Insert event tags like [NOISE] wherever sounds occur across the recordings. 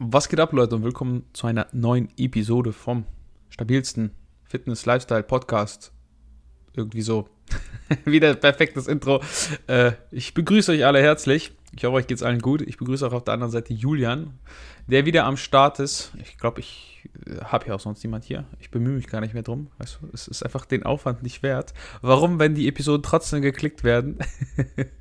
Was geht ab, Leute, und willkommen zu einer neuen Episode vom stabilsten Fitness-Lifestyle-Podcast. Irgendwie so. [LAUGHS] Wieder perfektes Intro. Äh, ich begrüße euch alle herzlich. Ich hoffe, euch geht's allen gut. Ich begrüße auch auf der anderen Seite Julian, der wieder am Start ist. Ich glaube, ich äh, habe ja auch sonst niemand hier. Ich bemühe mich gar nicht mehr drum. Weißt du, es ist einfach den Aufwand nicht wert. Warum, wenn die Episoden trotzdem geklickt werden? [LAUGHS]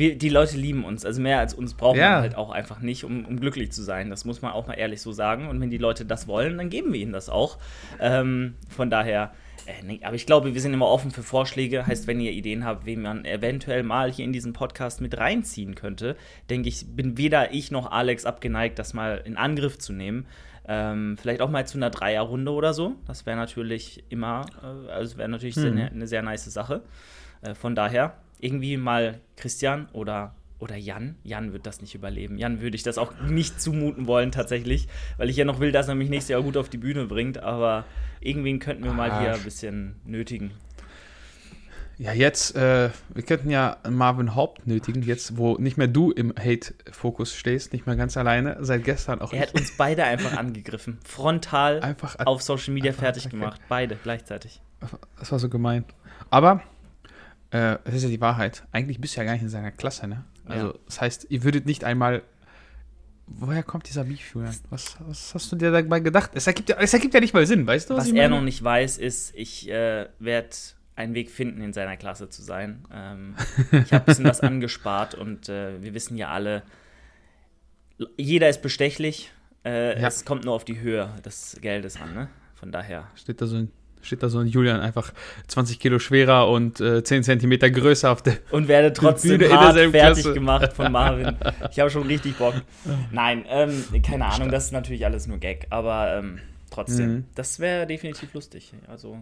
wir, die Leute lieben uns. Also mehr als uns brauchen Ja. wir halt auch einfach nicht, um, um glücklich zu sein. Das muss man auch mal ehrlich so sagen. Und wenn die Leute das wollen, dann geben wir ihnen das auch. Ähm, von daher, äh, nee, aber ich glaube, wir sind immer offen für Vorschläge. Heißt, wenn ihr Ideen habt, wen man eventuell mal hier in diesen Podcast mit reinziehen könnte, denke ich, bin weder ich noch Alex abgeneigt, das mal in Angriff zu nehmen. Ähm, vielleicht auch mal zu einer Dreierrunde oder so. Das wäre natürlich immer, äh, also wäre natürlich sehr, eine sehr nice Sache. Äh, von daher, irgendwie mal Christian oder, oder Jan. Jan wird das nicht überleben. Jan würde ich das auch nicht zumuten wollen, tatsächlich, weil ich ja noch will, dass er mich nächstes Jahr gut auf die Bühne bringt. Aber irgendwen könnten wir mal hier Ah. ein bisschen nötigen. Ja, jetzt, äh, wir könnten ja Marvin Haupt nötigen, jetzt, wo nicht mehr du im Hate-Fokus stehst, nicht mehr ganz alleine, seit gestern auch Er hat uns beide einfach angegriffen. Frontal einfach auf Social Media fertig gemacht. Beide gleichzeitig. Das war so gemein. Aber äh, es ist ja die Wahrheit. Eigentlich bist du ja gar nicht in seiner Klasse, ne? Also, Ja. das heißt, ihr würdet nicht einmal. Woher kommt dieser Beef, Julian? Was, was hast du dir dabei gedacht? Es ergibt, ja, es ergibt ja nicht mal Sinn, weißt du? Was ich er noch nicht weiß, ist, ich äh, werde einen Weg finden, in seiner Klasse zu sein. Ähm, ich habe ein bisschen was [LAUGHS] angespart und äh, wir wissen ja alle, jeder ist bestechlich. Äh, Ja. Es kommt nur auf die Höhe des Geldes an. Ne? Von daher. Steht da so ein. Steht da so ein Julian einfach 20 Kilo schwerer und äh, 10 Zentimeter größer auf der. Und werde trotzdem Bühne hart fertig Klasse. gemacht von [LAUGHS] Marvin. Ich habe schon richtig Bock. Nein, ähm, keine Ahnung, das ist natürlich alles nur Gag, aber ähm, trotzdem, Mhm. das wäre definitiv lustig. Also,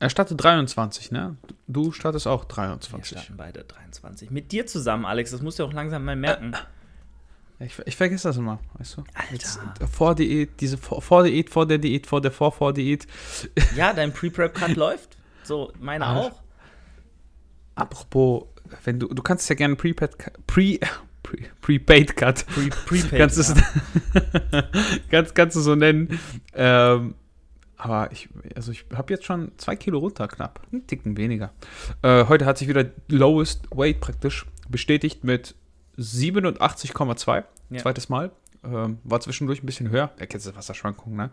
Er startet 23, ne? Du startest auch wir 23. starten beide 23. Mit dir zusammen, Alex, das musst du auch langsam mal merken. Ich, ich vergesse das immer, weißt du? Alter. Vor Diät, diese Vor- Vor-Diät, vor der Diät, vor der Vor-Vor-Diät. [LAUGHS] Ja, dein Pre-Prep-Cut läuft. So, meine Ah. auch. Apropos, wenn du, du kannst ja gerne Prepaid, Pre, Pre, Prepaid Cut. Pre [LAUGHS] Prepaid. Kannst, es, [LAUGHS] kannst, kannst du so nennen. Ähm, aber ich, also ich habe jetzt schon zwei Kilo runter, knapp. Einen Ticken weniger. Äh, heute hat sich wieder Lowest Weight praktisch bestätigt mit 87,2. Ja. Zweites Mal. Ähm, war zwischendurch ein bisschen höher. Er kennt das Wasserschwankungen, ne?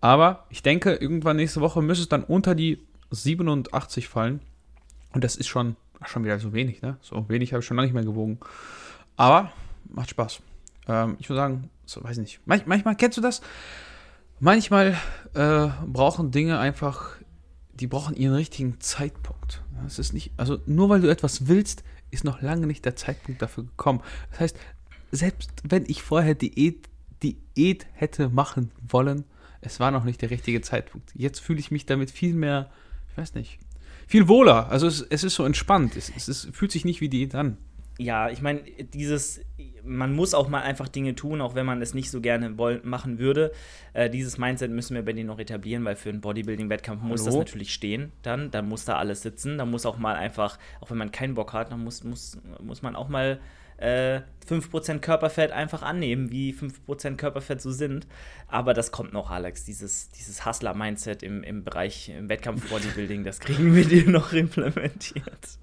Aber ich denke, irgendwann nächste Woche müsste es dann unter die 87 fallen. Und das ist schon, schon wieder so wenig, ne? So wenig habe ich schon lange nicht mehr gewogen. Aber macht Spaß. Ähm, ich würde sagen, so weiß nicht. Manch, manchmal kennst du das? Manchmal äh, brauchen Dinge einfach, die brauchen ihren richtigen Zeitpunkt. Es ist nicht, also nur weil du etwas willst, ist noch lange nicht der Zeitpunkt dafür gekommen. Das heißt, selbst wenn ich vorher Diät, Diät hätte machen wollen, es war noch nicht der richtige Zeitpunkt. Jetzt fühle ich mich damit viel mehr, ich weiß nicht, viel wohler. Also es, es ist so entspannt. Es, es ist, fühlt sich nicht wie Diät an. Ja, ich meine, dieses, man muss auch mal einfach Dinge tun, auch wenn man es nicht so gerne woll machen würde. Äh, dieses Mindset müssen wir bei denen noch etablieren, weil für einen Bodybuilding-Wettkampf muss das natürlich stehen. Dann, dann muss da alles sitzen. Da muss auch mal einfach, auch wenn man keinen Bock hat, dann muss, muss, muss man auch mal äh, 5% Körperfett einfach annehmen, wie 5% Körperfett so sind. Aber das kommt noch, Alex. Dieses, dieses Hustler-Mindset im, im Bereich im Wettkampf-Bodybuilding, das kriegen wir dir noch implementiert.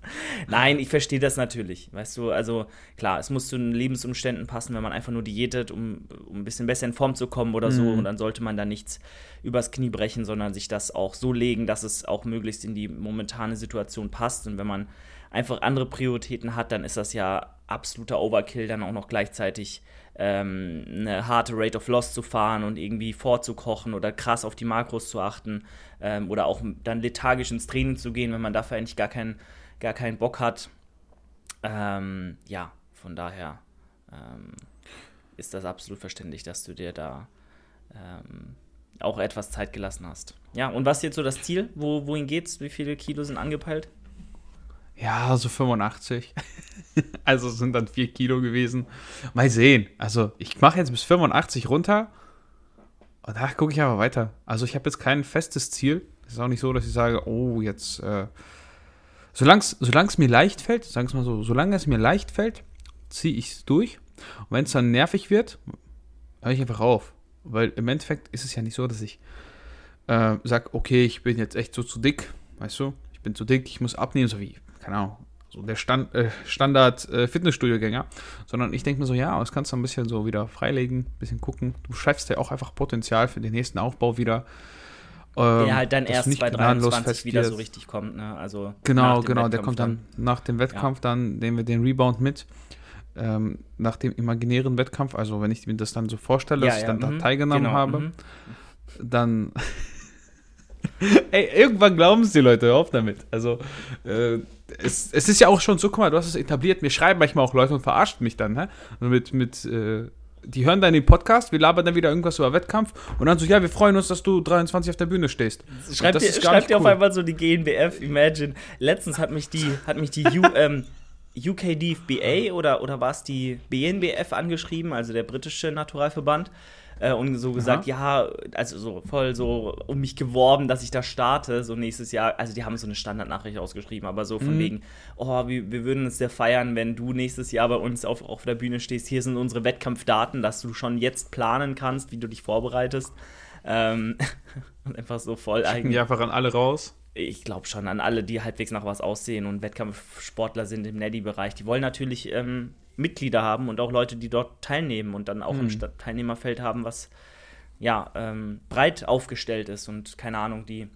Nein, ich verstehe das natürlich. Weißt du, also klar, es muss zu den Lebensumständen passen, wenn man einfach nur diätet, um, um ein bisschen besser in Form zu kommen oder so. Mhm. Und dann sollte man da nichts übers Knie brechen, sondern sich das auch so legen, dass es auch möglichst in die momentane Situation passt. Und wenn man einfach andere Prioritäten hat, dann ist das ja absoluter Overkill, dann auch noch gleichzeitig ähm, eine harte Rate of Loss zu fahren und irgendwie vorzukochen oder krass auf die Makros zu achten ähm, oder auch dann lethargisch ins Training zu gehen, wenn man dafür eigentlich gar keinen, gar keinen Bock hat. Ähm, ja, von daher ähm, ist das absolut verständlich, dass du dir da ähm, auch etwas Zeit gelassen hast. Ja, und was ist jetzt so das Ziel? Wo, wohin geht's? Wie viele Kilo sind angepeilt? Ja, so 85. [LAUGHS] also es sind dann 4 Kilo gewesen. Mal sehen. Also ich mache jetzt bis 85 runter. Und danach gucke ich aber weiter. Also ich habe jetzt kein festes Ziel. Es ist auch nicht so, dass ich sage, oh, jetzt. Äh, solange es mir leicht fällt, sagen wir mal so, solange es mir leicht fällt, ziehe ich es durch. Und wenn es dann nervig wird, höre ich einfach auf. Weil im Endeffekt ist es ja nicht so, dass ich äh, sage, okay, ich bin jetzt echt so zu dick, weißt du? Ich bin zu dick, ich muss abnehmen, so wie, keine Ahnung, so der Stand, äh, Standard äh, Fitnessstudio-Gänger, sondern ich denke mir so, ja, das kannst du ein bisschen so wieder freilegen, ein bisschen gucken. Du schaffst ja auch einfach Potenzial für den nächsten Aufbau wieder. Ähm, ja, halt dann erst 2023 wieder so richtig kommt, ne? Also genau, genau, Wettkampf der kommt dann, dann nach dem Wettkampf, ja. dann nehmen wir den Rebound mit. Ähm, nach dem imaginären Wettkampf, also wenn ich mir das dann so vorstelle, ja, dass ja, ich dann mhm, da teilgenommen genau, habe, mhm. dann [LAUGHS] Ey, irgendwann glauben es die Leute, auf damit. Also, äh, es, es, ist ja auch schon so, guck mal, du hast es etabliert. Mir schreiben manchmal auch Leute und verarschen mich dann, ne? Mit, mit, äh, die hören dann den Podcast, wir labern dann wieder irgendwas über Wettkampf und dann so, ja, wir freuen uns, dass du 23 auf der Bühne stehst. Schreibt dir, schreibt dir cool. auf einmal so die GNBF, Imagine. Letztens hat mich die, hat mich die U, [LAUGHS] ähm, UK DFBA oder, oder war es die BNBF angeschrieben, also der britische Naturalverband äh, und so gesagt, Aha. ja, also so voll so um mich geworben, dass ich da starte, so nächstes Jahr. Also die haben so eine Standardnachricht ausgeschrieben, aber so von mhm. wegen, oh, wir, wir würden es sehr feiern, wenn du nächstes Jahr bei uns auf, auf der Bühne stehst. Hier sind unsere Wettkampfdaten, dass du schon jetzt planen kannst, wie du dich vorbereitest. Ähm, [LAUGHS] und einfach so voll eigentlich. die einfach an alle raus? Ich glaube schon an alle, die halbwegs nach was aussehen und Wettkampfsportler sind im Neddy-Bereich. Die wollen natürlich ähm, Mitglieder haben und auch Leute, die dort teilnehmen und dann auch mhm. ein Teilnehmerfeld haben, was ja ähm, breit aufgestellt ist und keine Ahnung, die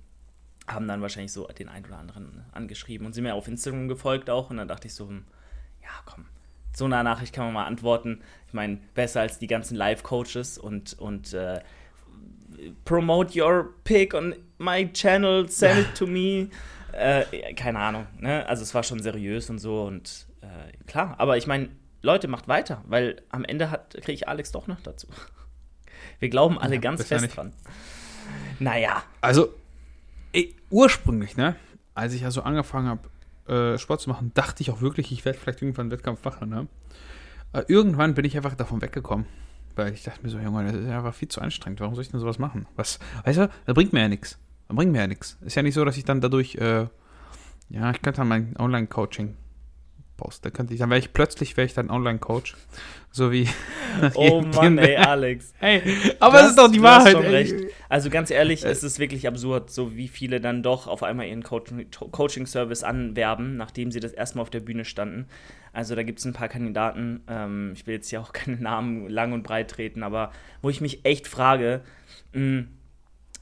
haben dann wahrscheinlich so den einen oder anderen angeschrieben und sind mir auf Instagram gefolgt auch und dann dachte ich so, hm, ja komm, so eine Nachricht kann man mal antworten. Ich meine, besser als die ganzen Live-Coaches und, und äh, promote your pick on my channel, send it to [LAUGHS] me. Äh, keine Ahnung, ne? Also es war schon seriös und so und äh, klar, aber ich meine, Leute, macht weiter, weil am Ende kriege ich Alex doch noch dazu. [LAUGHS] Wir glauben alle ja, ganz fest dran. Naja. Also, ey, ursprünglich, ne, als ich ja so angefangen habe, äh, Sport zu machen, dachte ich auch wirklich, ich werde vielleicht irgendwann einen Wettkampf machen, ne? Äh, irgendwann bin ich einfach davon weggekommen. Weil ich dachte mir so, Junge, das ist einfach viel zu anstrengend. Warum soll ich denn sowas machen? Was, weißt du, das bringt mir ja nichts. Das bringt mir ja nichts. Ist ja nicht so, dass ich dann dadurch, äh, ja, ich könnte dann mein Online-Coaching posten. Da könnte ich, dann wäre ich plötzlich wäre ich dann Online-Coach. So wie. [LAUGHS] Oh Mann, ey, Alex. [LAUGHS] Hey, aber es ist doch die Wahrheit. Schon recht. Also ganz ehrlich, äh, es ist wirklich absurd, so wie viele dann doch auf einmal ihren Coaching-Service anwerben, nachdem sie das erstmal auf der Bühne standen. Also da gibt es ein paar Kandidaten, ähm, ich will jetzt hier auch [LAUGHS] keine Namen lang und breit treten, aber wo ich mich echt frage, mh, hm,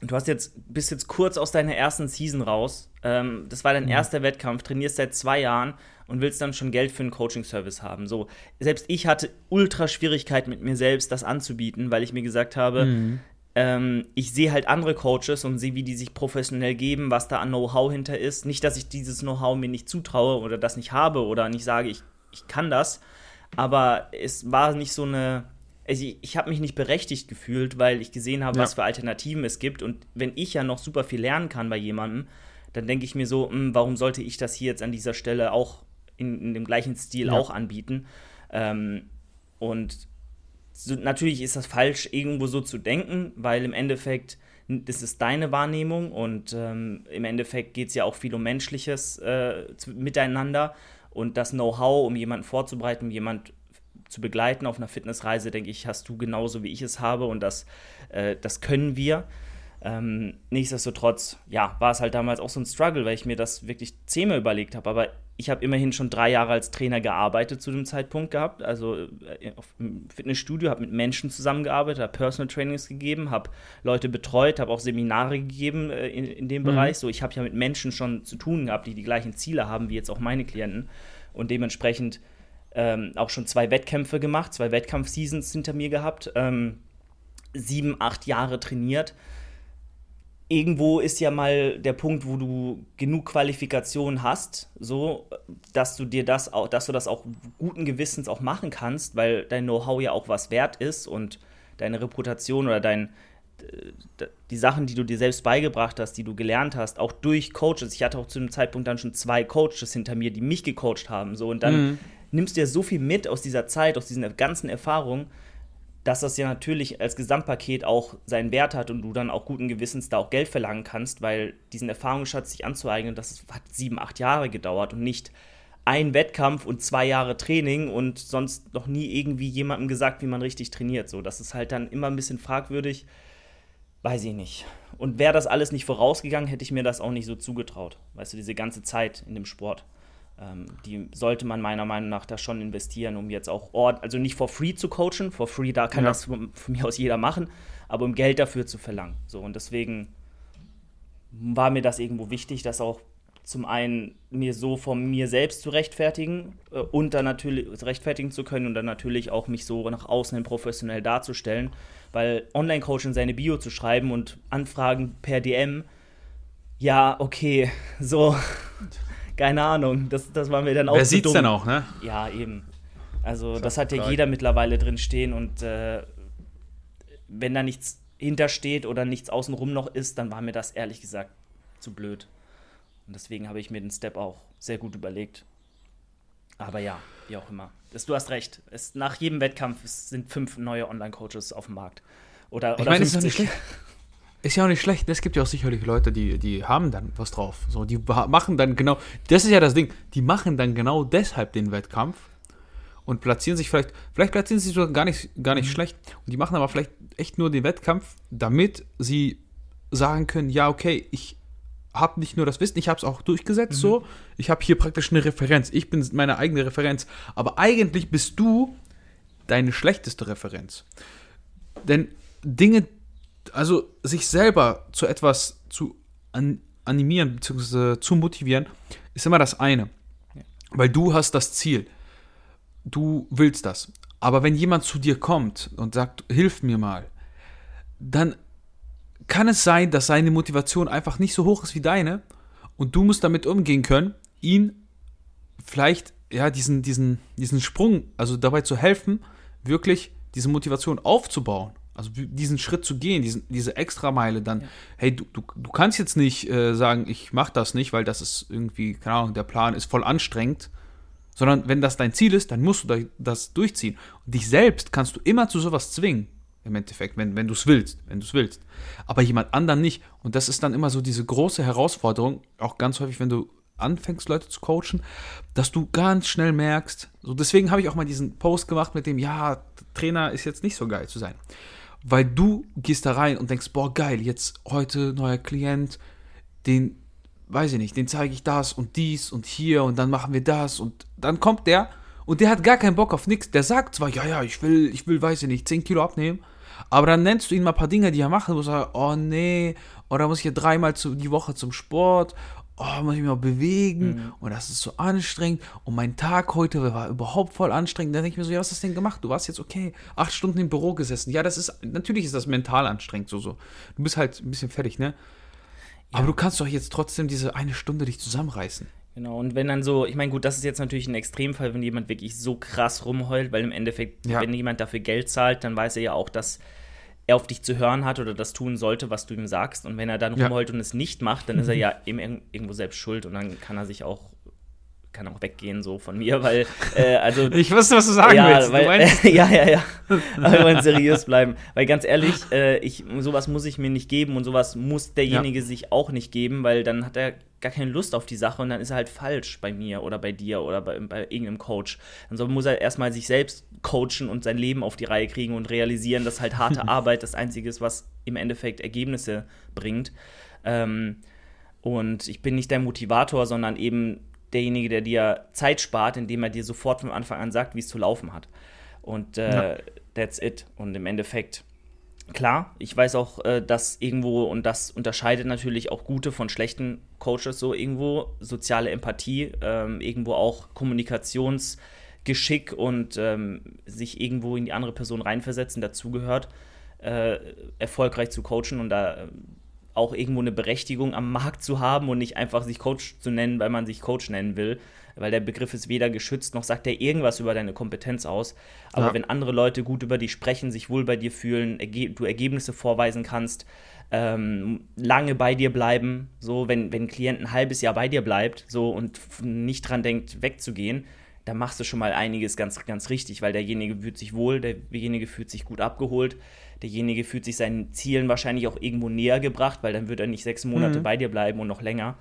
du hast jetzt, bist jetzt kurz aus deiner ersten Season raus. Ähm, das war dein mhm. erster Wettkampf, trainierst seit zwei Jahren und willst dann schon Geld für einen Coaching-Service haben. So, selbst ich hatte ultra Schwierigkeiten mit mir selbst, das anzubieten, weil ich mir gesagt habe, mhm. ähm, ich sehe halt andere Coaches und sehe, wie die sich professionell geben, was da an Know-how hinter ist. Nicht, dass ich dieses Know-how mir nicht zutraue oder das nicht habe oder nicht sage, ich, ich kann das, aber es war nicht so eine also ich, ich habe mich nicht berechtigt gefühlt, weil ich gesehen habe, ja. was für Alternativen es gibt. Und wenn ich ja noch super viel lernen kann bei jemandem, dann denke ich mir so, mh, hm, warum sollte ich das hier jetzt an dieser Stelle auch in, in dem gleichen Stil ja. auch anbieten? Ähm, und so, natürlich ist das falsch, irgendwo so zu denken, weil im Endeffekt das ist deine Wahrnehmung und ähm, im Endeffekt geht es ja auch viel um menschliches äh, Miteinander und das Know-how, um jemanden vorzubereiten, um jemanden zu begleiten auf einer Fitnessreise, denke ich, hast du genauso wie ich es habe und das, äh, das können wir. Ähm, nichtsdestotrotz, ja, war es halt damals auch so ein Struggle, weil ich mir das wirklich zehnmal überlegt habe. Aber ich habe immerhin schon drei Jahre als Trainer gearbeitet zu dem Zeitpunkt gehabt. Also äh, im Fitnessstudio, habe mit Menschen zusammengearbeitet, habe Personal Trainings gegeben, habe Leute betreut, habe auch Seminare gegeben äh, in, in dem mhm. Bereich. So, ich habe ja mit Menschen schon zu tun gehabt, die die gleichen Ziele haben wie jetzt auch meine Klienten. Und dementsprechend ähm, auch schon zwei Wettkämpfe gemacht, zwei Wettkampfseasons hinter mir gehabt, ähm, sieben, acht Jahre trainiert. Irgendwo ist ja mal der Punkt, wo du genug Qualifikation hast, so dass du dir das auch, dass du das auch guten Gewissens auch machen kannst, weil dein Know-how ja auch was wert ist und deine Reputation oder dein, die Sachen, die du dir selbst beigebracht hast, die du gelernt hast, auch durch Coaches. Ich hatte auch zu dem Zeitpunkt dann schon zwei Coaches hinter mir, die mich gecoacht haben. So, und dann mhm nimmst du ja so viel mit aus dieser Zeit, aus diesen ganzen Erfahrungen, dass das ja natürlich als Gesamtpaket auch seinen Wert hat und du dann auch guten Gewissens da auch Geld verlangen kannst, weil diesen Erfahrungsschatz sich anzueignen, das hat sieben, acht Jahre gedauert und nicht ein Wettkampf und zwei Jahre Training und sonst noch nie irgendwie jemandem gesagt, wie man richtig trainiert. So, das ist halt dann immer ein bisschen fragwürdig. Weiß ich nicht. Und wäre das alles nicht vorausgegangen, hätte ich mir das auch nicht so zugetraut. Weißt du, diese ganze Zeit in dem Sport. Ähm, die sollte man meiner Meinung nach da schon investieren, um jetzt auch Ort, also nicht for free zu coachen. For free, da kann ja. das von, von mir aus jeder machen, aber um Geld dafür zu verlangen. So, und deswegen war mir das irgendwo wichtig, das auch zum einen mir so von mir selbst zu rechtfertigen äh, und dann natürlich rechtfertigen zu können und dann natürlich auch mich so nach außen hin professionell darzustellen, weil Online-Coaching seine Bio zu schreiben und Anfragen per DM, ja, okay, [LAUGHS] so, [LAUGHS] keine Ahnung, das, das war mir dann auch Wer sieht's dumm. denn auch, ne? Ja, eben. Also, das, das hat ja jeder mittlerweile drin stehen und äh, wenn da nichts hintersteht oder nichts außenrum noch ist, dann war mir das ehrlich gesagt zu blöd. Und deswegen habe ich mir den Step auch sehr gut überlegt. Aber ja, wie auch immer. Das, du hast recht. Es, nach jedem Wettkampf sind fünf neue Online-Coaches auf dem Markt. Oder, oder ich meine, 50. Ist ja, ist ja auch nicht schlecht. Es gibt ja auch sicherlich Leute, die, die haben dann was drauf. So, die machen dann genau, das ist ja das Ding, die machen dann genau deshalb den Wettkampf und platzieren sich vielleicht, vielleicht platzieren sie sich sogar gar nicht, gar nicht mhm. schlecht. Und die machen aber vielleicht echt nur den Wettkampf, damit sie sagen können, ja, okay, ich habe nicht nur das Wissen, ich habe es auch durchgesetzt mhm. so. Ich habe hier praktisch eine Referenz. Ich bin meine eigene Referenz. Aber eigentlich bist du deine schlechteste Referenz. Denn Dinge, also sich selber zu etwas zu an, animieren bzw. zu motivieren, ist immer das eine. Ja. Weil du hast das Ziel. Du willst das. Aber wenn jemand zu dir kommt und sagt, hilf mir mal, dann kann es sein, dass seine Motivation einfach nicht so hoch ist wie deine und du musst damit umgehen können, ihn vielleicht, ja, diesen, diesen, diesen Sprung, also dabei zu helfen, wirklich diese Motivation aufzubauen. Also diesen Schritt zu gehen, diesen, diese Extrameile dann, ja. hey, du, du, du kannst jetzt nicht äh, sagen, ich mach das nicht, weil das ist irgendwie, keine Ahnung, der Plan ist voll anstrengend, sondern wenn das dein Ziel ist, dann musst du das durchziehen. Und dich selbst kannst du immer zu sowas zwingen im Endeffekt, wenn, wenn du es willst, wenn du es willst. Aber jemand anderen nicht. Und das ist dann immer so diese große Herausforderung, auch ganz häufig, wenn du anfängst, Leute zu coachen, dass du ganz schnell merkst, so deswegen habe ich auch mal diesen Post gemacht mit dem, ja, Trainer ist jetzt nicht so geil zu sein. Weil du gehst da rein und denkst, boah, geil, jetzt heute neuer Klient, den, weiß ich nicht, den zeige ich das und dies und hier und dann machen wir das und dann kommt der und der hat gar keinen Bock auf nichts. Der sagt zwar, ja, ja, ich will, ich will, weiß ich nicht, 10 Kilo abnehmen, aber dann nennst du ihn mal ein paar Dinge, die er wo du sagst, oh nee, oder muss ich hier dreimal zu, die Woche zum Sport, oh, muss ich mich mal bewegen mhm. und das ist so anstrengend und mein Tag heute war überhaupt voll anstrengend. Dann denke ich mir so, ja, was hast du denn gemacht? Du warst jetzt okay, acht Stunden im Büro gesessen. Ja, das ist, natürlich ist das mental anstrengend, so, so. Du bist halt ein bisschen fertig, ne? Ja. Aber du kannst doch jetzt trotzdem diese eine Stunde dich zusammenreißen. Genau, und wenn dann so, ich meine, gut, das ist jetzt natürlich ein Extremfall, wenn jemand wirklich so krass rumheult, weil im Endeffekt, ja. wenn jemand dafür Geld zahlt, dann weiß er ja auch, dass er auf dich zu hören hat oder das tun sollte, was du ihm sagst. Und wenn er dann rumheult ja. und es nicht macht, dann ist er [LAUGHS] ja irgendwo selbst schuld und dann kann er sich auch kann auch weggehen so von mir, weil äh, also [LAUGHS] ich wusste, was du sagen ja, willst. Weil, äh, [LAUGHS] ja, ja, ja. Aber wir wollen seriös bleiben, weil ganz ehrlich, äh, ich sowas muss ich mir nicht geben und sowas muss derjenige ja. sich auch nicht geben, weil dann hat er gar keine Lust auf die Sache und dann ist er halt falsch bei mir oder bei dir oder bei, bei irgendeinem Coach. Dann so muss er erstmal sich selbst coachen und sein Leben auf die Reihe kriegen und realisieren, dass halt harte [LAUGHS] Arbeit das Einzige ist, was im Endeffekt Ergebnisse bringt. Ähm, und ich bin nicht dein Motivator, sondern eben derjenige, der dir Zeit spart, indem er dir sofort von Anfang an sagt, wie es zu laufen hat. Und äh, ja. that's it. Und im Endeffekt, klar, ich weiß auch, äh, dass irgendwo, und das unterscheidet natürlich auch gute von schlechten Coaches so irgendwo, soziale Empathie, ähm, irgendwo auch Kommunikationsgeschick und ähm, sich irgendwo in die andere Person reinversetzen dazugehört, äh, erfolgreich zu coachen und da auch irgendwo eine Berechtigung am Markt zu haben und nicht einfach sich Coach zu nennen, weil man sich Coach nennen will. Weil der Begriff ist weder geschützt noch sagt er irgendwas über deine Kompetenz aus. Aber ja. wenn andere Leute gut über dich sprechen, sich wohl bei dir fühlen, du Ergebnisse vorweisen kannst, ähm, lange bei dir bleiben, so wenn, wenn ein Klient ein halbes Jahr bei dir bleibt, so und nicht dran denkt, wegzugehen, dann machst du schon mal einiges ganz, ganz richtig, weil derjenige fühlt sich wohl, derjenige fühlt sich gut abgeholt derjenige fühlt sich seinen Zielen wahrscheinlich auch irgendwo näher gebracht, weil dann wird er nicht sechs Monate mhm. bei dir bleiben und noch länger.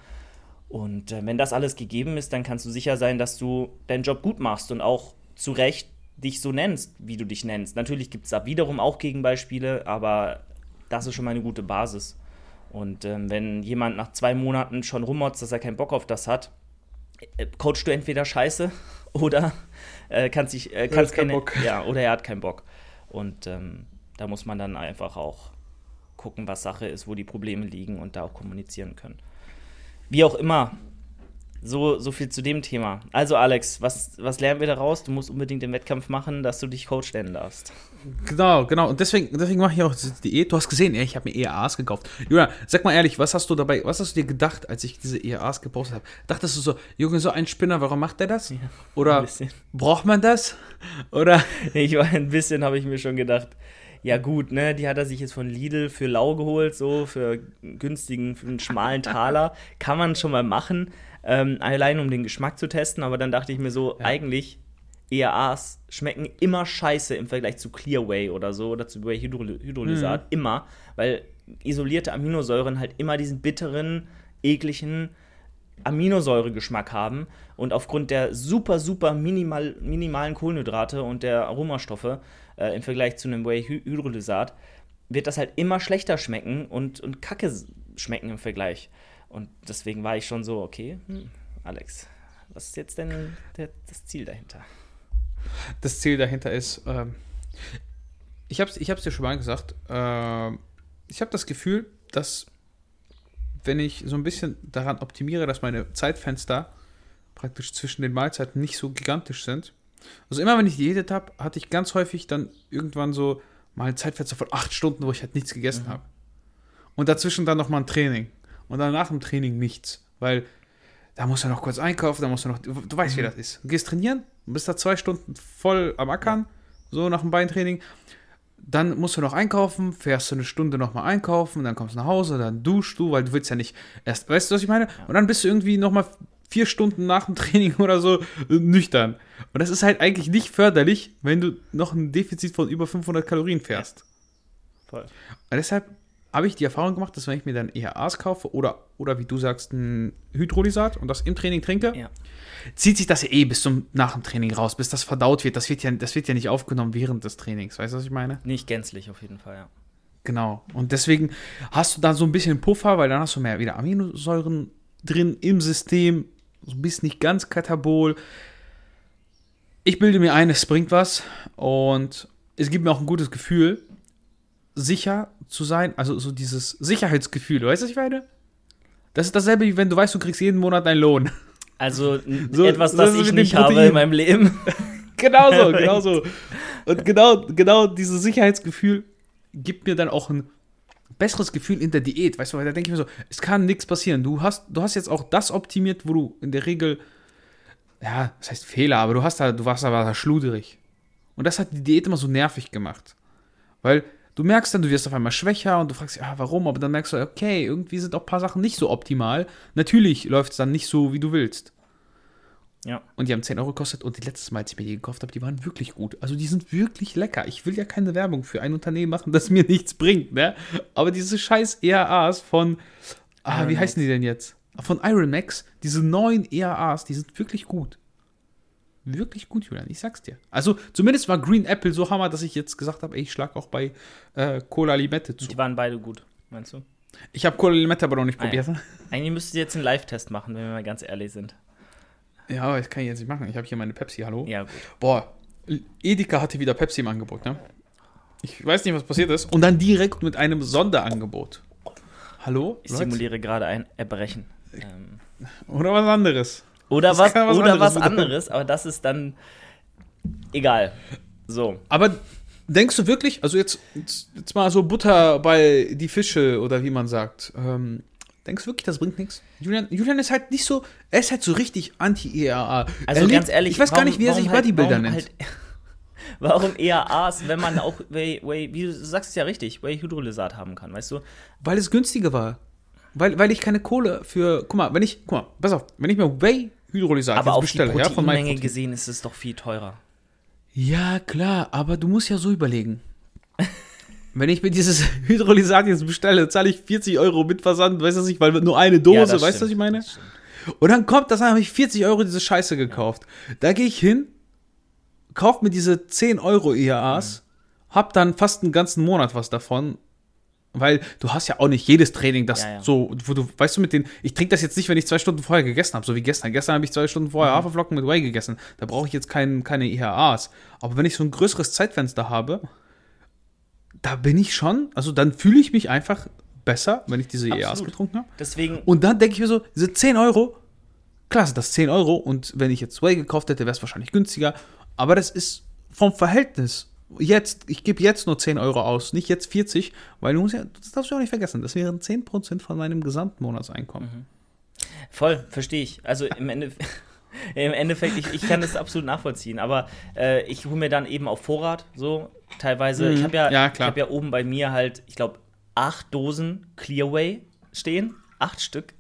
Und äh, wenn das alles gegeben ist, dann kannst du sicher sein, dass du deinen Job gut machst und auch zu Recht dich so nennst, wie du dich nennst. Natürlich gibt es da wiederum auch Gegenbeispiele, aber das ist schon mal eine gute Basis. Und ähm, wenn jemand nach zwei Monaten schon rummotzt, dass er keinen Bock auf das hat, äh, coachst du entweder Scheiße [LAUGHS] oder äh, kannst dich, äh, kannst keine, Bock. ja, oder er hat keinen Bock. Und ähm, da muss man dann einfach auch gucken, was Sache ist, wo die Probleme liegen und da auch kommunizieren können. Wie auch immer, so, so viel zu dem Thema. Also, Alex, was, was lernen wir daraus? Du musst unbedingt den Wettkampf machen, dass du dich Coach nennen darfst. Genau, genau. Und deswegen, deswegen mache ich auch diese Diät. Du hast gesehen, ich habe mir ERAs gekauft. Julia, sag mal ehrlich, was hast du dabei, was hast du dir gedacht, als ich diese ERAs gepostet habe? Dachtest du so, Junge, so ein Spinner, warum macht der das? Ja, Oder braucht man das? Oder? [LAUGHS] Ich war ein bisschen, habe ich mir schon gedacht. Ja, gut, ne, die hat er sich jetzt von Lidl für lau geholt, so für günstigen, für einen schmalen Taler. [LAUGHS] Kann man schon mal machen ähm, allein um den Geschmack zu testen. Aber dann dachte ich mir so, ja. eigentlich ERAs schmecken immer scheiße im Vergleich zu Clearway oder so oder zu Hydrolysat. Mhm. Immer, weil isolierte Aminosäuren halt immer diesen bitteren, ekligen Aminosäuregeschmack haben und aufgrund der super, super minimal, minimalen Kohlenhydrate und der Aromastoffe äh, im Vergleich zu einem Whey Hydrolysat wird das halt immer schlechter schmecken und, und kacke schmecken im Vergleich. Und deswegen war ich schon so, okay, hm, Alex, was ist jetzt denn der, das Ziel dahinter? Das Ziel dahinter ist, ähm, ich habe es ich dir schon mal gesagt, äh, ich habe das Gefühl, dass wenn ich so ein bisschen daran optimiere, dass meine Zeitfenster praktisch zwischen den Mahlzeiten nicht so gigantisch sind. Also immer wenn ich diätet habe, hatte ich ganz häufig dann irgendwann so mal ein Zeitfenster von acht Stunden, wo ich halt nichts gegessen mhm. habe. Und dazwischen dann nochmal ein Training und dann nach dem Training nichts. Weil da musst du noch kurz einkaufen, da musst du noch, du, du weißt, mhm. wie das ist. Du gehst trainieren, bist da zwei Stunden voll am Ackern, so nach dem Beintraining. Dann musst du noch einkaufen, fährst du eine Stunde nochmal einkaufen, dann kommst du nach Hause, dann duschst du, weil du willst ja nicht erst, weißt du, was ich meine? Und dann bist du irgendwie nochmal vier Stunden nach dem Training oder so nüchtern. Und das ist halt eigentlich nicht förderlich, wenn du noch ein Defizit von über 500 Kalorien fährst. Voll. Und deshalb habe ich die Erfahrung gemacht, dass wenn ich mir dann ERAs kaufe oder, oder wie du sagst, ein Hydrolysat und das im Training trinke, ja. zieht sich das ja eh bis zum nach dem Training raus, bis das verdaut wird. Das wird, ja, das wird ja nicht aufgenommen während des Trainings. Weißt du, was ich meine? Nicht gänzlich auf jeden Fall, ja. Genau. Und deswegen hast du dann so ein bisschen Puffer, weil dann hast du mehr wieder Aminosäuren drin im System. Du bist nicht ganz katabol. Ich bilde mir ein, es bringt was und es gibt mir auch ein gutes Gefühl, sicher zu sein, also so dieses Sicherheitsgefühl, weißt du, was ich meine? Das ist dasselbe, wie wenn du weißt, du kriegst jeden Monat deinen Lohn. Also [LAUGHS] so, etwas, das ich nicht habe in meinem Leben. [LAUGHS] genau so, genau [LAUGHS] so. Und genau, genau dieses Sicherheitsgefühl gibt mir dann auch ein besseres Gefühl in der Diät, weißt du, weil da denke ich mir so, es kann nichts passieren. Du hast, du hast jetzt auch das optimiert, wo du in der Regel, ja, das heißt Fehler, aber du hast da, du warst aber schluderig. Und das hat die Diät immer so nervig gemacht. Weil du merkst dann, du wirst auf einmal schwächer und du fragst dich, ah, warum? Aber dann merkst du, okay, irgendwie sind auch ein paar Sachen nicht so optimal. Natürlich läuft es dann nicht so, wie du willst. Ja. Und die haben 10 Euro gekostet und die letzte Mal, als ich mir die gekauft habe, die waren wirklich gut. Also die sind wirklich lecker. Ich will ja keine Werbung für ein Unternehmen machen, das mir nichts bringt, ne? Aber diese scheiß ERAs von, ah, wie heißen die denn jetzt? Von Iron Max, diese neuen ERAs, die sind wirklich gut wirklich gut, Julian. Ich sag's dir. Also zumindest war Green Apple so hammer, dass ich jetzt gesagt habe, ich schlag auch bei äh, Cola Limette zu. Die waren beide gut, meinst du? Ich habe Cola Limette aber noch nicht ah, probiert. Ja. Eigentlich müsstest du jetzt einen Live-Test machen, wenn wir mal ganz ehrlich sind. Ja, aber das kann ich jetzt nicht machen. Ich habe hier meine Pepsi, hallo? Ja, gut. Boah, Edeka hatte wieder Pepsi im Angebot, ne? Ich weiß nicht, was passiert ist. Und dann direkt mit einem Sonderangebot. Hallo? Ich simuliere gerade ein Erbrechen. Ähm. Oder was anderes. Oder was, was oder anderes was anderes, aber das ist dann egal. So. Aber denkst du wirklich, also jetzt, jetzt, jetzt mal so Butter bei die Fische oder wie man sagt, ähm, denkst du wirklich, das bringt nichts? Julian, Julian ist halt nicht so, er ist halt so richtig anti-ERA. Also ganz ehrlich, ich weiß warum, gar nicht, wie er sich halt, Bodybuilder nennt. Halt, [LAUGHS] warum ERAs, wenn man auch, Whey, Whey, wie du sagst es ja richtig, Whey Hydrolysat haben kann, weißt du? Weil es günstiger war. Weil, weil ich keine Kohle für, guck mal, wenn ich, guck mal, pass auf, wenn ich mir Whey Hydrolysat aber auf bestelle, die Proteinmenge ja, gesehen ist es doch viel teurer. Ja, klar, aber du musst ja so überlegen. [LAUGHS] Wenn ich mir dieses [LAUGHS] Hydrolysat jetzt bestelle, zahle ich 40 Euro mit Versand, weißt du nicht, weil nur eine Dose, ja, weißt du, was ich meine? Und dann kommt das, dann habe ich 40 Euro diese Scheiße gekauft. Da gehe ich hin, kauf mir diese 10 Euro IAAs, mhm. hab dann fast einen ganzen Monat was davon. Weil du hast ja auch nicht jedes Training, das ja, ja. so, wo du, weißt du, mit den, ich trinke das jetzt nicht, wenn ich zwei Stunden vorher gegessen habe, so wie gestern. Gestern habe ich zwei Stunden vorher mhm. Haferflocken mit Whey gegessen. Da brauche ich jetzt kein, keine IHAs. Aber wenn ich so ein größeres Zeitfenster habe, da bin ich schon, also dann fühle ich mich einfach besser, wenn ich diese Absolut. IHAs getrunken habe. Deswegen. Und dann denke ich mir so, diese 10 Euro, klasse, das 10 Euro und wenn ich jetzt Whey gekauft hätte, wäre es wahrscheinlich günstiger. Aber das ist vom Verhältnis jetzt, ich gebe jetzt nur 10 Euro aus, nicht jetzt 40, weil du musst ja, das darfst du auch nicht vergessen, das wären 10% von meinem Gesamtmonatseinkommen. Mhm. Voll, verstehe ich. Also im Endeffekt. Im Endeffekt, ich, ich kann das absolut nachvollziehen, aber äh, ich hole mir dann eben auf Vorrat so teilweise. Mhm. Ich habe ja, ja, hab ja oben bei mir halt, ich glaube, acht Dosen Clearway stehen, acht Stück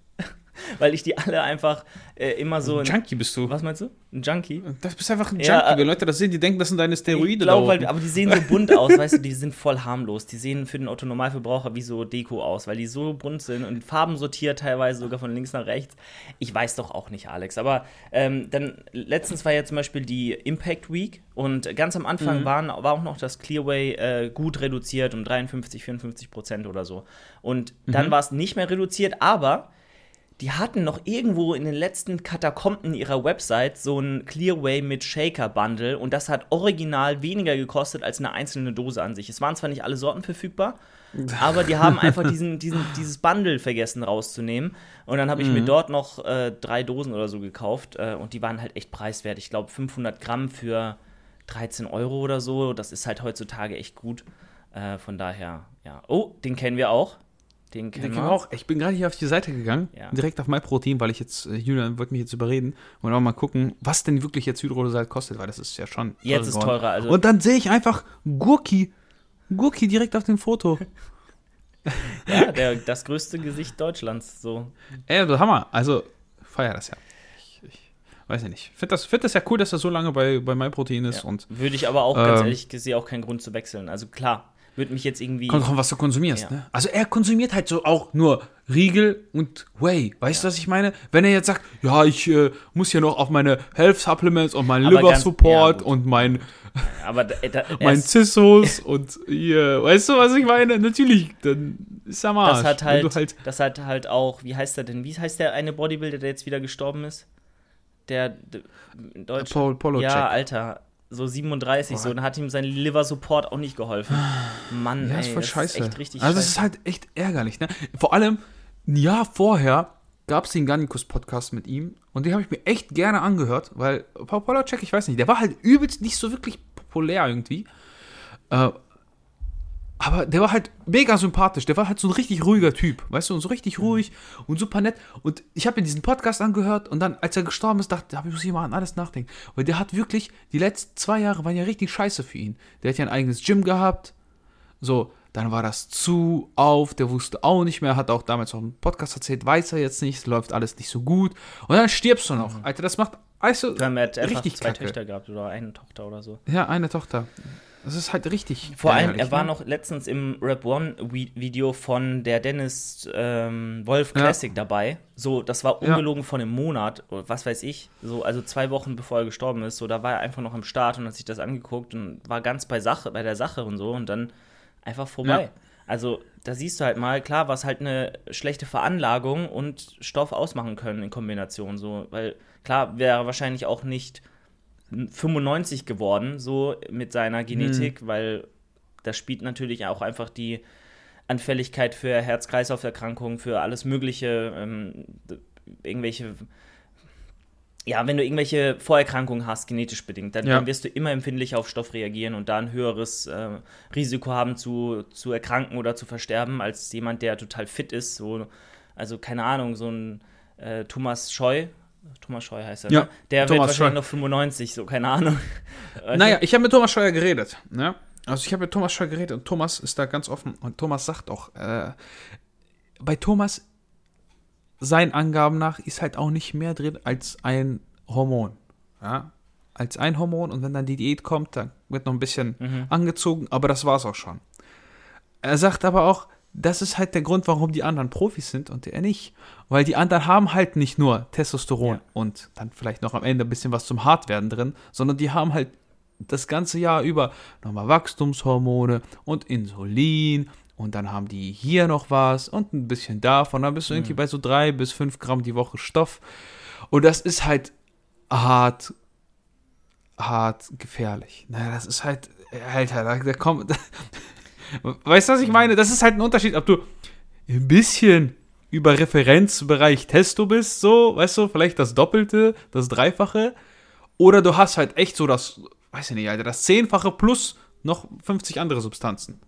[LAUGHS] weil ich die alle einfach äh, immer so. Ein Junkie bist du. Was meinst du? Ein Junkie? Das bist einfach ein Junkie. Ja, Wenn Leute das sehen, die denken, das sind deine Steroide. Ich glaube, weil, aber die sehen so [LAUGHS] bunt aus, weißt du, die sind voll harmlos. Die sehen für den Autonormalverbraucher wie so Deko aus, weil die so bunt sind und Farben sortiert teilweise sogar von links nach rechts. Ich weiß doch auch nicht, Alex. Aber ähm, dann letztens war ja zum Beispiel die Impact Week und ganz am Anfang mhm. waren, war auch noch das Clearway äh, gut reduziert um 53, 54 Prozent oder so. Und dann mhm. war es nicht mehr reduziert, aber die hatten noch irgendwo in den letzten Katakomben ihrer Website so ein Clearway mit Shaker-Bundle und das hat original weniger gekostet als eine einzelne Dose an sich. Es waren zwar nicht alle Sorten verfügbar, [LAUGHS] aber die haben einfach diesen, diesen, dieses Bundle vergessen rauszunehmen. Und dann habe ich mhm. mir dort noch äh, drei Dosen oder so gekauft äh, und die waren halt echt preiswert. Ich glaube 500 Gramm für 13 Euro oder so. Das ist halt heutzutage echt gut. Äh, von daher, ja. Oh, den kennen wir auch. Den kennen, wir auch. Ich bin gerade hier auf die Seite gegangen, ja. direkt auf MyProtein, weil ich jetzt, äh, Julian wollte mich jetzt überreden und auch mal gucken, was denn wirklich jetzt Hydrolysat kostet, weil das ist ja schon. Jetzt ist teurer. Also und dann sehe ich einfach Gurki. Gurki direkt auf dem Foto. [LAUGHS] [LAUGHS] ja, der, das größte Gesicht Deutschlands. So. Ey, das Hammer. Also, feier das ja. Ich, ich weiß ja nicht. Finde das, find das ja cool, dass er so lange bei, bei MyProtein ist. Ja. Und, Würde ich aber auch, ganz ähm, ehrlich, sehe auch keinen Grund zu wechseln. Also klar, würde mich jetzt irgendwie. Kommt drauf, was du konsumierst, ja. ne? Also er konsumiert halt so auch nur Riegel und Whey. Weißt du, was ich meine? Wenn er jetzt sagt, ja, ich äh, muss ja noch auf meine Health Supplements und mein Liver Support und mein aber da, da, [LAUGHS] mein Zissus [LAUGHS] und hier, weißt du, was ich meine? Natürlich, dann ist er mal. Das hat halt, halt, das hat halt auch, wie heißt der denn? Wie heißt der eine Bodybuilder, der jetzt wieder gestorben ist? Der, der in Deutsch. Paul Polocek. Ja, Alter so 37, Boah. so, dann hat ihm sein Liver Support auch nicht geholfen. Mann, ja, ey, ist voll das scheiße. ist echt richtig Also, das ist halt echt ärgerlich, ne? Vor allem, ein Jahr vorher gab es den Garnikus-Podcast mit ihm und den habe ich mir echt gerne angehört, weil Paul Polacek, ich weiß nicht, der war halt übelst nicht so wirklich populär irgendwie. Äh, aber der war halt mega sympathisch. Der war halt so ein richtig ruhiger Typ, weißt du, und so richtig mhm. ruhig und super nett. Und ich habe mir diesen Podcast angehört und dann, als er gestorben ist, dachte ich, muss ich mal an alles nachdenken. Weil der hat wirklich, die letzten zwei Jahre waren ja richtig scheiße für ihn. Der hat ja ein eigenes Gym gehabt. So, dann war das zu, auf, der wusste auch nicht mehr, hat auch damals auch einen Podcast erzählt, weiß er jetzt nicht, läuft alles nicht so gut. Und dann stirbst du noch. Mhm. Alter, das macht also, er hat richtig zwei Kacke. Töchter gehabt oder eine Tochter oder so. Ja, eine Tochter. Das ist halt richtig. Vor allem, er war ne? noch letztens im Rap One Video von der Dennis ähm, Wolf Classic ja. dabei. So, das war ungelogen ja. von einem Monat, was weiß ich. So, also zwei Wochen bevor er gestorben ist. So, da war er einfach noch am Start und hat sich das angeguckt und war ganz bei Sache, bei der Sache und so und dann einfach vorbei. Ja. Also, da siehst du halt mal, klar, was halt eine schlechte Veranlagung und Stoff ausmachen können in Kombination. So, weil klar wäre wahrscheinlich auch nicht 95 geworden, so mit seiner Genetik, mhm. weil das spielt natürlich auch einfach die Anfälligkeit für Herz-Kreislauf-Erkrankungen, für alles Mögliche, ähm, irgendwelche, ja, wenn du irgendwelche Vorerkrankungen hast, genetisch bedingt, dann, ja. wirst du immer empfindlicher auf Stoff reagieren und da ein höheres äh, Risiko haben zu, zu erkranken oder zu versterben, als jemand, der total fit ist. So, also keine Ahnung, so ein äh, Thomas Scheu, Thomas Scheuer heißt er, ja, ne? Der Thomas wird wahrscheinlich Scheu. noch 95, so, keine Ahnung. [LAUGHS] naja, ich habe mit Thomas Scheuer geredet, ne? Also ich habe mit Thomas Scheuer geredet und Thomas ist da ganz offen und Thomas sagt auch, äh, bei Thomas, seinen Angaben nach, ist halt auch nicht mehr drin als ein Hormon, ja? Als ein Hormon und wenn dann die Diät kommt, dann wird noch ein bisschen mhm. angezogen, aber das war's auch schon. Er sagt aber auch, das ist halt der Grund, warum die anderen Profis sind und er nicht. Weil die anderen haben halt nicht nur Testosteron Ja. und dann vielleicht noch am Ende ein bisschen was zum Hartwerden drin, sondern die haben halt das ganze Jahr über nochmal Wachstumshormone und Insulin und dann haben die hier noch was und ein bisschen davon. Dann bist du irgendwie bei so drei bis fünf Gramm die Woche Stoff. Und das ist halt hart, hart gefährlich. Naja, das ist halt, Alter, da, da kommt. [LAUGHS] Weißt du, was ich meine? Das ist halt ein Unterschied, ob du ein bisschen über Referenzbereich Testo bist, so, weißt du, vielleicht das Doppelte, das Dreifache, oder du hast halt echt so das, weiß ich nicht, Alter, das Zehnfache plus noch 50 andere Substanzen.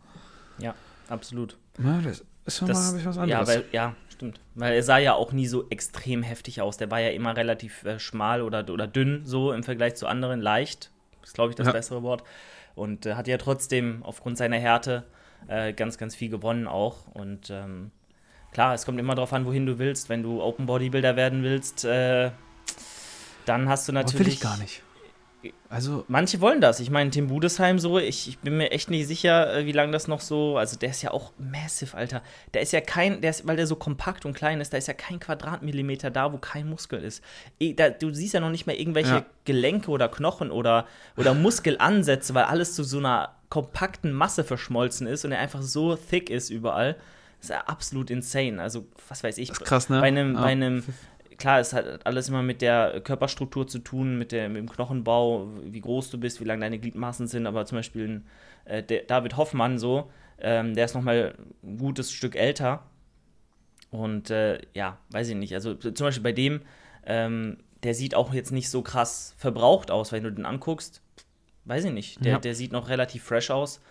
Ja, absolut. Ja, das ist schon mal ein bisschen was ja, anderes. weil, ja, stimmt. Weil er sah ja auch nie so extrem heftig aus. Der war ja immer relativ äh, schmal oder, oder dünn, so im Vergleich zu anderen. Leicht, ist glaube ich das Ja. bessere Wort. Und äh, hat ja trotzdem aufgrund seiner Härte äh, ganz, ganz viel gewonnen auch. Und ähm, klar, es kommt immer darauf an, wohin du willst. Wenn du Open Bodybuilder werden willst, äh, dann hast du Aber natürlich. will ich gar nicht. Also, Manche wollen das. Ich meine, Tim Budesheim so, ich, ich bin mir echt nicht sicher, äh, wie lange das noch so. Also, der ist ja auch massive, Alter. Der ist ja kein, der ist, weil der so kompakt und klein ist, da ist ja kein Quadratmillimeter da, wo kein Muskel ist. Da, du siehst ja noch nicht mehr irgendwelche Ja. Gelenke oder Knochen oder, oder [LAUGHS] Muskelansätze, weil alles zu so einer kompakten Masse verschmolzen ist und er einfach so thick ist überall. Das ist ja absolut insane. Also, was weiß ich. Das ist krass, ne? Bei einem, Ja. bei einem klar, es hat alles immer mit der Körperstruktur zu tun, mit, der, mit dem Knochenbau, wie groß du bist, wie lang deine Gliedmaßen sind, aber zum Beispiel ein, äh, David Hoffmann so, ähm, der ist nochmal ein gutes Stück älter. Und äh, ja, weiß ich nicht, also zum Beispiel bei dem, ähm, der sieht auch jetzt nicht so krass verbraucht aus, wenn du den anguckst, weiß ich nicht, der, Ja. der sieht noch relativ fresh aus.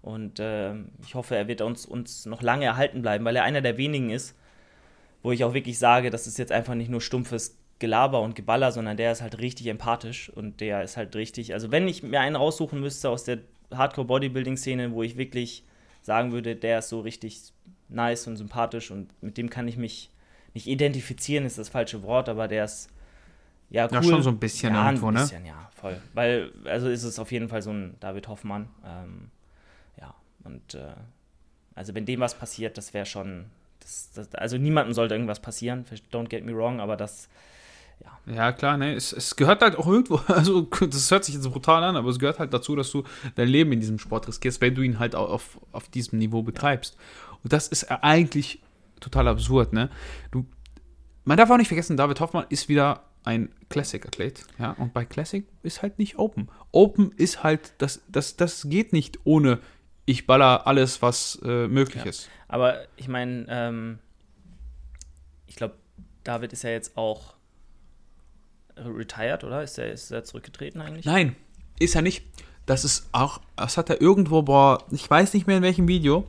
Und ähm, ich hoffe, er wird uns, uns noch lange erhalten bleiben, weil er einer der wenigen ist, wo ich auch wirklich sage, das ist jetzt einfach nicht nur stumpfes Gelaber und Geballer, sondern der ist halt richtig empathisch und der ist halt richtig. Also, wenn ich mir einen raussuchen müsste aus der Hardcore-Bodybuilding-Szene, wo ich wirklich sagen würde, der ist so richtig nice und sympathisch und mit dem kann ich mich nicht identifizieren, ist das falsche Wort, aber der ist ja cool. Ja, schon so ein bisschen ja, irgendwo, ein ne? bisschen, ja, voll. Weil, also ist es auf jeden Fall so ein David Hoffmann. Ähm, ja, und äh, also wenn dem was passiert, das wäre schon. Das, das, also niemandem sollte irgendwas passieren, don't get me wrong, aber das, Ja, klar, ne? Es, es gehört halt auch irgendwo, [LAUGHS] also das hört sich jetzt brutal an, aber es gehört halt dazu, dass du dein Leben in diesem Sport riskierst, wenn du ihn halt auf, auf diesem Niveau betreibst. Und das ist eigentlich total absurd, ne? Du, man darf auch nicht vergessen, David Hoffmann ist wieder ein Classic-Athlet, ja, und bei Classic ist halt nicht Open. Open ist halt, das, das, das geht nicht ohne ich baller alles, was äh, möglich Ja. ist. aber ich meine, ähm, ich glaube, David ist ja jetzt auch retired, oder? Ist er ist er zurückgetreten eigentlich? Nein, ist er nicht. Das ist auch, das hat er irgendwo, boah, ich weiß nicht mehr in welchem Video.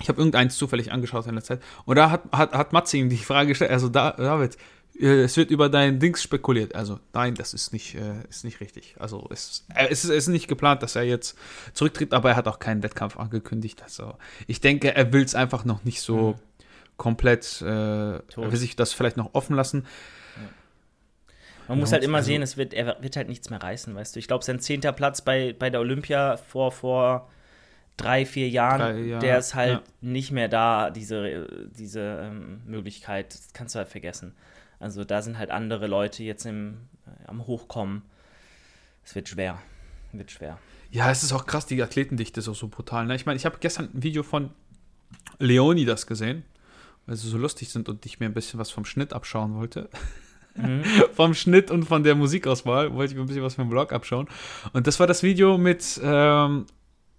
Ich habe irgendeins zufällig angeschaut in der Zeit. Und da hat, hat, hat Matze ihm die Frage gestellt, also da, David, äh, es wird über dein Dings spekuliert. Also nein, das ist nicht, äh, ist nicht richtig. Also es, äh, es, ist, es ist nicht geplant, dass er jetzt zurücktritt, aber er hat auch keinen Wettkampf angekündigt. Also ich denke, er will es einfach noch nicht so Mhm. komplett, äh, er will sich das vielleicht noch offen lassen. Man muss Ja, halt immer also- sehen, es wird, er wird halt nichts mehr reißen, weißt du. Ich glaube, sein zehnter Platz bei, bei der Olympia vor, vor drei, vier Jahren, Drei Jahre, der ist halt ja. nicht mehr da, diese, diese ähm, Möglichkeit. Das kannst du halt vergessen. Also da sind halt andere Leute jetzt im, äh, am Hochkommen. Es wird schwer. Wird schwer. Ja, es ist auch krass, die Athletendichte ist auch so brutal. Ne? Ich meine, ich habe gestern ein Video von Leonidas gesehen, weil sie so lustig sind und ich mir ein bisschen was vom Schnitt abschauen wollte. Mhm. [LAUGHS] vom Schnitt und von der Musikauswahl wollte ich mir ein bisschen was vom Blog abschauen. Und das war das Video mit, ähm,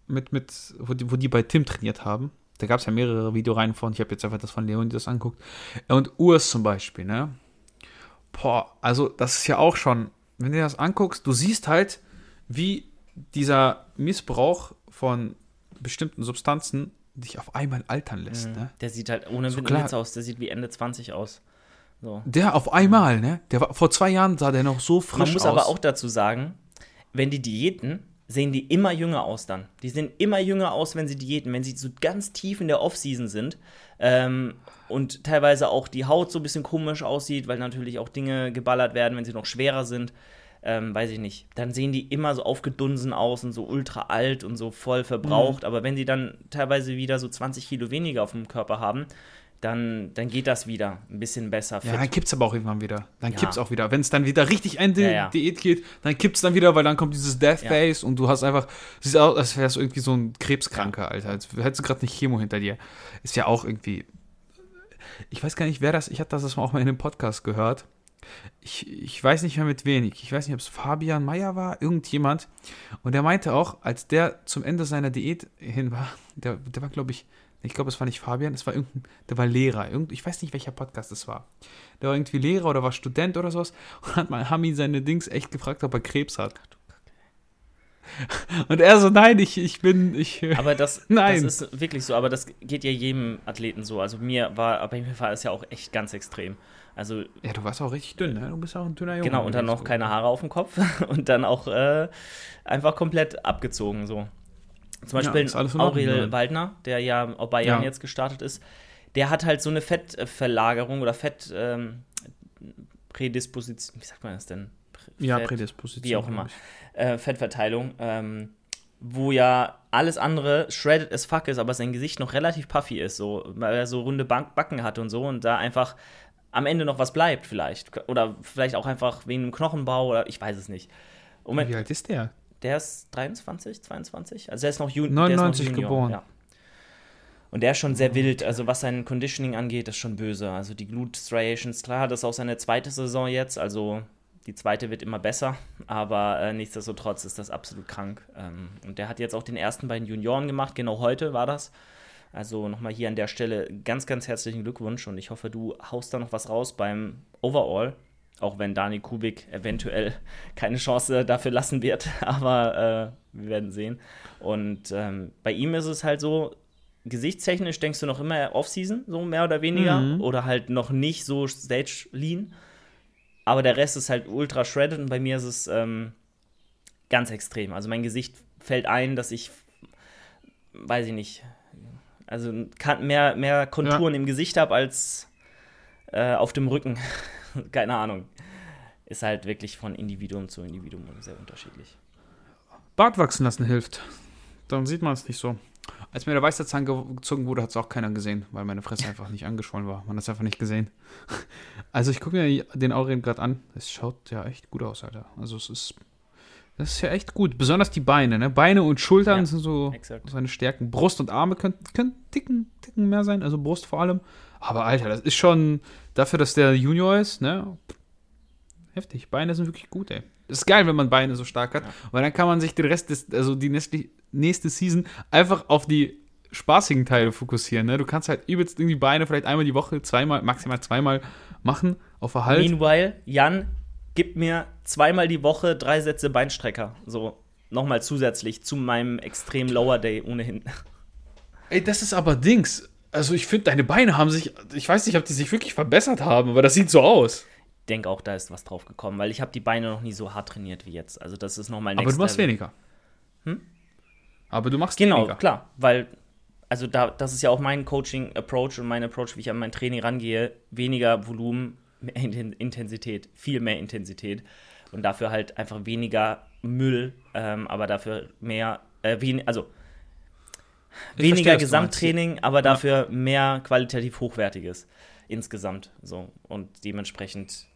mit, mit wo, die, wo die bei Tim trainiert haben. Da gab es ja mehrere Videoreihen von. Ich habe jetzt einfach das von Leonidas anguckt. Und Urs zum Beispiel, ne? Boah, also das ist ja auch schon, wenn du dir das anguckst, du siehst halt, wie dieser Missbrauch von bestimmten Substanzen dich auf einmal altern lässt, ne? Der sieht halt ohne So Witz aus, der sieht wie Ende 20 aus. So. Der auf einmal, ne? Der war, vor zwei Jahren sah der noch so frisch Man muss aus. aber auch dazu sagen, wenn die Diäten, sehen die immer jünger aus dann. Die sehen immer jünger aus, wenn sie Diäten, wenn sie so ganz tief in der Off-Season sind ähm, und teilweise auch die Haut so ein bisschen komisch aussieht, weil natürlich auch Dinge geballert werden, wenn sie noch schwerer sind. ähm, weiß ich nicht, dann sehen die immer so aufgedunsen aus und so ultra alt und so voll verbraucht. Mhm. Aber wenn sie dann teilweise wieder so 20 Kilo weniger auf dem Körper haben, dann, dann geht das wieder ein bisschen besser. Fit. Ja, dann kippt es aber auch irgendwann wieder. Dann ja. kippt es auch wieder. Wenn es dann wieder richtig Ende ja, ja. Diät geht, dann kippt es dann wieder, weil dann kommt dieses Death Face und du hast einfach, siehst aus, als wärst du irgendwie so ein Krebskranker, Alter. Als hättest du gerade nicht Chemo hinter dir. Ist ja auch irgendwie. Ich weiß gar nicht, wer das, ich hatte das auch mal in einem Podcast gehört. Ich, ich weiß nicht mehr mit wenig. Ich weiß nicht, ob es Fabian Meyer war, irgendjemand. Und der meinte auch, als der zum Ende seiner Diät hin war, der, der war, glaube ich, ich glaube, es war nicht Fabian, es war irgendein, der war Lehrer. Irgend, ich weiß nicht, welcher Podcast es war. Der war irgendwie Lehrer oder war Student oder sowas. Und hat mal, ihn seine Dings echt gefragt, ob er Krebs hat. Und er so, nein, ich, ich bin, ich. [LAUGHS] Aber das, nein. das ist wirklich so, aber das geht ja jedem Athleten so. Also mir war, bei mir war es ja auch echt ganz extrem. Also, ja, du warst auch richtig dünn, ne? Du bist auch ein dünner Junge. Genau, und dann noch keine Haare auf dem Kopf [LAUGHS] und dann auch äh, einfach komplett abgezogen so. Zum Beispiel ja, Aurel Waldner, der ja auch bei Jan ja. jetzt gestartet ist, der hat halt so eine Fettverlagerung oder Fettprädisposition, ähm, wie sagt man das denn? Fett, ja, Prädisposition. Wie auch immer. Äh, Fettverteilung, ähm, wo ja alles andere shredded as fuck ist, aber sein Gesicht noch relativ puffy ist, so, weil er so runde Backen hat und so und da einfach am Ende noch was bleibt vielleicht. Oder vielleicht auch einfach wegen einem Knochenbau oder ich weiß es nicht. Und wie alt ist der? Der ist 23, 22. Also er ist noch, Jun 99 ist noch Junior, geboren. Ja. Und der ist schon sehr wild. Also was sein Conditioning angeht, ist schon böse. Also die Glute Striations, klar, das ist auch seine zweite Saison jetzt. Also die zweite wird immer besser. Aber äh, nichtsdestotrotz ist das absolut krank. Ähm, und der hat jetzt auch den ersten bei den Junioren gemacht. Genau heute war das. Also nochmal hier an der Stelle ganz, ganz herzlichen Glückwunsch. Und ich hoffe, du haust da noch was raus beim Overall. Auch wenn Dani Kubik eventuell keine Chance dafür lassen wird, [LAUGHS] aber äh, wir werden sehen. Und ähm, bei ihm ist es halt so, gesichtstechnisch denkst du noch immer Off-Season, so mehr oder weniger, mhm. oder halt noch nicht so Stage-Lean. Aber der Rest ist halt ultra shredded und bei mir ist es ähm, ganz extrem. Also mein Gesicht fällt ein, dass ich, weiß ich nicht, also mehr, mehr Konturen ja. im Gesicht habe als äh, auf dem Rücken. [LAUGHS] keine Ahnung. Ist halt wirklich von Individuum zu Individuum sehr unterschiedlich. Bart wachsen lassen hilft. Dann sieht man es nicht so. Als mir der Weißerzahn gezogen wurde, hat es auch keiner gesehen, weil meine Fresse einfach nicht angeschwollen war. Man hat es einfach nicht gesehen. [LAUGHS] Also ich gucke mir den Aurien gerade an. Es schaut ja echt gut aus, Alter. Also es ist. Das ist ja echt gut. Besonders die Beine, ne? Beine und Schultern ja, sind so exakt. seine Stärken. Brust und Arme können, können dicken, dicken mehr sein, also Brust vor allem. Aber Alter, das ist schon dafür, dass der Junior ist, ne? Heftig. Beine sind wirklich gut, ey. Das ist geil, wenn man Beine so stark hat. Ja. Weil dann kann man sich den Rest des, also die nächste, nächste Season einfach auf die spaßigen Teile fokussieren. Ne? Du kannst halt übelst irgendwie Beine vielleicht einmal die Woche, zweimal, maximal zweimal machen auf Erhalt. Meanwhile, Jan, gib mir zweimal die Woche drei Sätze Beinstrecker. So, nochmal zusätzlich zu meinem extrem Lower Day ohnehin. Ey, das ist aber Dings also ich finde, deine Beine haben sich, ich weiß nicht, ob die sich wirklich verbessert haben, aber das sieht so aus. Ich denke auch, da ist was drauf gekommen, weil ich habe die Beine noch nie so hart trainiert wie jetzt. Also das ist nochmal Aber du machst Level. weniger. Hm? Aber du machst genau, weniger. Genau, klar, weil also da, das ist ja auch mein Coaching-Approach und mein Approach, wie ich an mein Training rangehe. Weniger Volumen, mehr Intensität, viel mehr Intensität und dafür halt einfach weniger Müll, ähm, aber dafür mehr, äh, wen, also weniger Gesamttraining, aber dafür ja. mehr qualitativ hochwertiges insgesamt. So und dementsprechend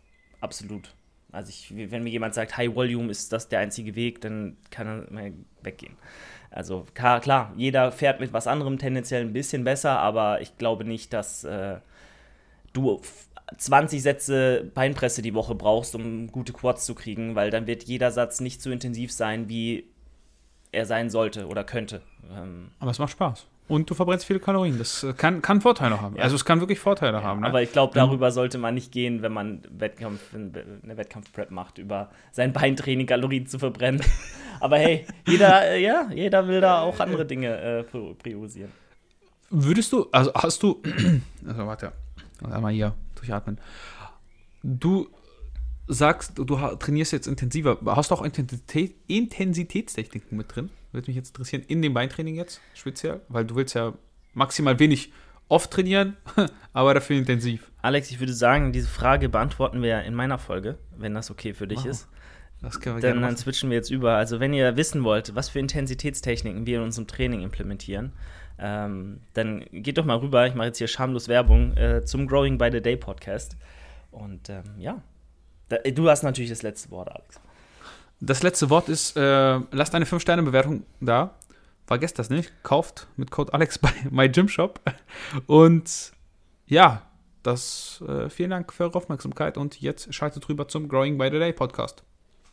absolut. Also ich, wenn mir jemand sagt, High Volume ist das der einzige Weg, dann kann er mal weggehen. Also klar, klar, jeder fährt mit was anderem tendenziell ein bisschen besser, aber ich glaube nicht, dass äh, du 20 Sätze Beinpresse die Woche brauchst, um gute Quads zu kriegen, weil dann wird jeder Satz nicht so intensiv sein, wie er sein sollte oder könnte. Ähm aber es macht Spaß. Und du verbrennst viele Kalorien. Das äh, kann, kann Vorteile haben. Ja. Also es kann wirklich Vorteile ja, haben. Ne? Aber ich glaube, darüber sollte man nicht gehen, wenn man Wettkampf, eine Wettkampfprep macht, über sein Beintraining Kalorien zu verbrennen. [LAUGHS] aber hey, jeder, äh, ja, jeder will da auch andere Dinge äh, priorisieren. Würdest du, also hast du, [CLEARS THROAT] also warte, einmal hier durchatmen. Du sagst, du trainierst jetzt intensiver, hast du auch Intensität, Intensitätstechniken mit drin? Würde mich jetzt interessieren, in dem Beintraining jetzt speziell, weil du willst ja maximal wenig oft trainieren, [LAUGHS] aber dafür intensiv. Alex, ich würde sagen, diese Frage beantworten wir in meiner Folge, wenn das okay für dich wow. ist. Das können wir Dann, gerne dann switchen wir jetzt über. Also, wenn ihr wissen wollt, was für Intensitätstechniken wir in unserem Training implementieren, ähm, dann geht doch mal rüber. Ich mache jetzt hier schamlos Werbung äh, zum Growing by the Day Podcast. Und ähm, ja, du hast natürlich das letzte Wort, Alex. Das letzte Wort ist, äh, lasst eine 5-Sterne-Bewertung da. Vergesst das nicht. Kauft mit Code Alex bei [LAUGHS] MyGymShop. Und ja, das, äh, vielen Dank für eure Aufmerksamkeit. Und jetzt schaltet rüber zum Growing by the Day Podcast.